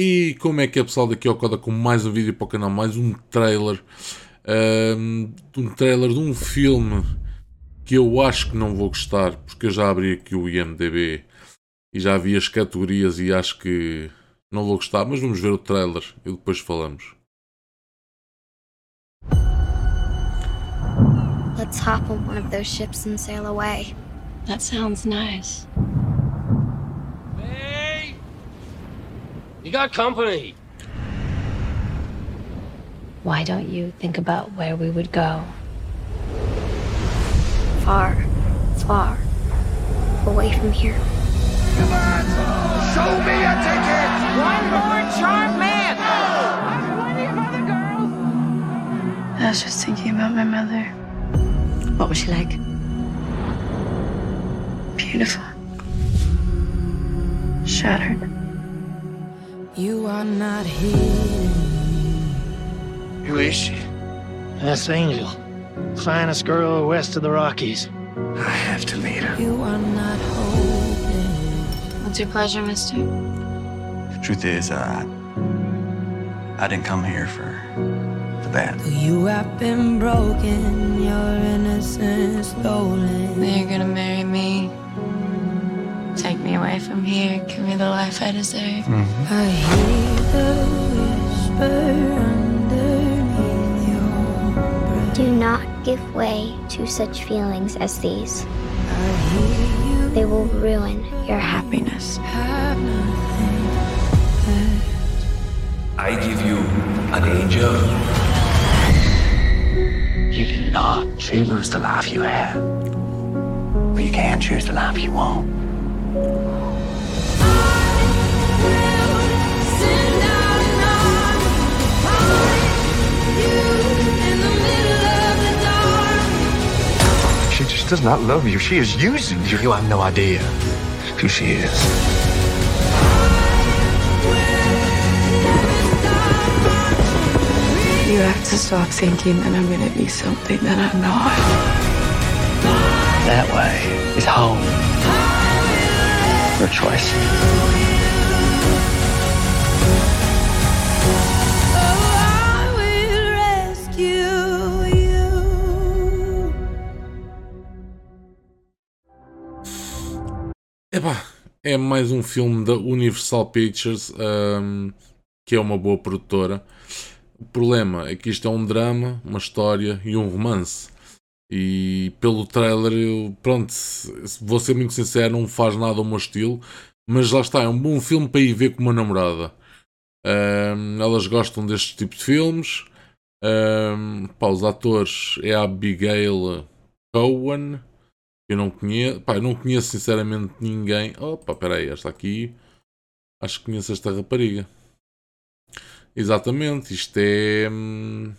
E como é que é pessoal daqui ao Coda com mais um vídeo para o canal, mais um trailer um, um trailer de um filme que eu acho que não vou gostar porque eu já abri aqui o IMDB e já vi as categorias e acho que não vou gostar, mas vamos ver o trailer e depois falamos. Let's hop on one of those ships and sail away. That sounds nice. You got company. Why don't you think about where we would go? Far, far away from here. Show me a ticket! One more charm man! I was just thinking about my mother. What was she like? Beautiful. Shattered. You are not here. Who is she? That's Angel. Finest girl west of the Rockies. I have to meet her. You are not holding. What's your pleasure, mister? The truth is, uh, I didn't come here for the bad. You have been broken, your innocence stolen. Then you're gonna marry me. Take me away from here. Give me the life I deserve. Mm-hmm. I hear the whisper underneath your breath. Do not give way to such feelings as these. I hear you They will ruin your happiness. have. I give you an angel. You cannot choose the life you have, but you can choose the life you want. Send out an army, find you in the middle of the dark. She just does not love you. She is using you. You have no idea who she is. You have to stop thinking that I'm gonna be something that I'm not. That way is home. Your choice. Epá, é mais um filme da Universal Pictures, ahm, que é uma boa produtora. O problema é que isto é um drama, uma história e um romance. E pelo trailer, eu, pronto, vou ser muito sincero, não faz nada ao meu estilo. Mas lá está, é um bom filme para ir ver com uma namorada. Ahm, elas gostam deste tipo de filmes. Ahm, pá, os atores é a Abigail Cowan. Eu não conheço, pá, eu não conheço sinceramente ninguém. Opa, peraí, esta aqui. Acho que conheço esta rapariga. Exatamente, isto é. hum,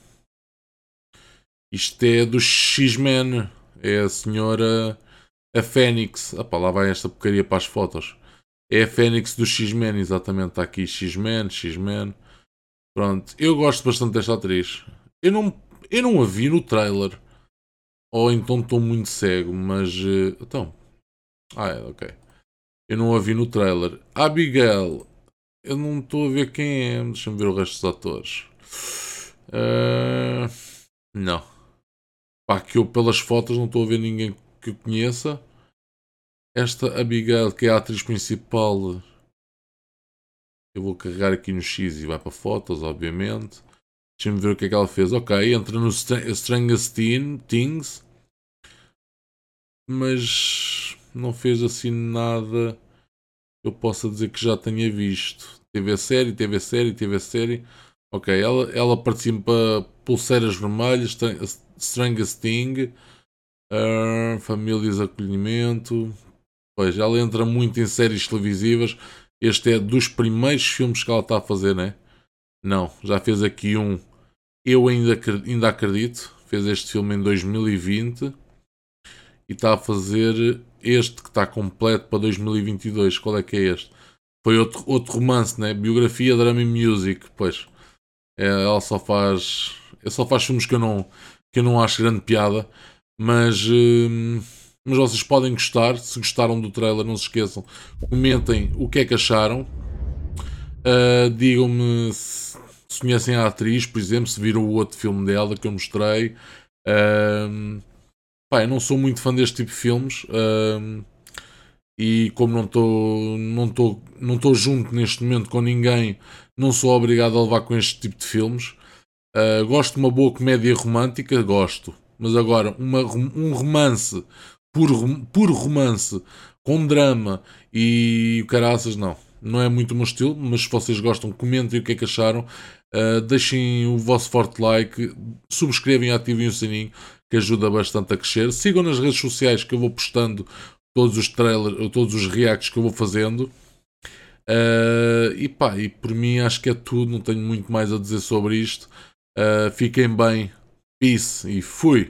Isto é do X-Men. É a senhora. A Fênix. Opa, lá vai esta porcaria para as fotos. É a Fênix do X-Men, exatamente. Está aqui X-Men, X-Men. Pronto, eu gosto bastante desta atriz. Eu não, eu não a vi no trailer. Ou então estou muito cego, mas. eh, então. Ah, é, ok. Eu não a vi no trailer. Abigail. Eu não estou a ver quem é. Deixa-me ver o resto dos atores. Eh, não. Pá, que eu pelas fotos não estou a ver ninguém que eu conheça. Esta Abigail, que é a atriz principal. Eu vou carregar aqui no X e vai para fotos, obviamente. Deixa-me ver o que é que ela fez. Ok, entra no Str- Strangest Things. Mas não fez assim nada eu possa dizer que já tenha visto. Teve a série, teve a série, teve a série. Ok, ela, ela participa Pulseiras Vermelhas, Stra- Strangest Thing, ah, Famílias de Acolhimento. Pois, ela entra muito em séries televisivas. Este é dos primeiros filmes que ela está a fazer, né? Não, já fez aqui um. Eu ainda, ainda acredito. Fez este filme em 2020 e está a fazer este que está completo para 2022. Qual é que é este? Foi outro, outro romance, né? Biografia, drama e music. Pois, ela só faz. Ela só faz filmes que eu não, que eu não acho grande piada, mas. hum, mas vocês podem gostar. Se gostaram do trailer, não se esqueçam. Comentem o que é que acharam. Uh, Digam-me se, se conhecem a atriz, por exemplo, se viram o outro filme dela que eu mostrei. Uh, pá, eu não sou muito fã deste tipo de filmes. Uh, e como não estou não tô, não tô junto neste momento com ninguém, não sou obrigado a levar com este tipo de filmes. Uh, gosto de uma boa comédia romântica, gosto. Mas agora, uma, um romance, puro, romance, com drama e caraças, não. Não é muito o meu estilo, mas se vocês gostam, comentem o que é que acharam. Uh, deixem o vosso forte like, subscrevam e ativem o sininho, que ajuda bastante a crescer. Sigam nas redes sociais que eu vou postando todos os trailers, todos os reacts que eu vou fazendo. Uh, e pá, e por mim acho que é tudo, não tenho muito mais a dizer sobre isto. Uh, fiquem bem, peace e fui!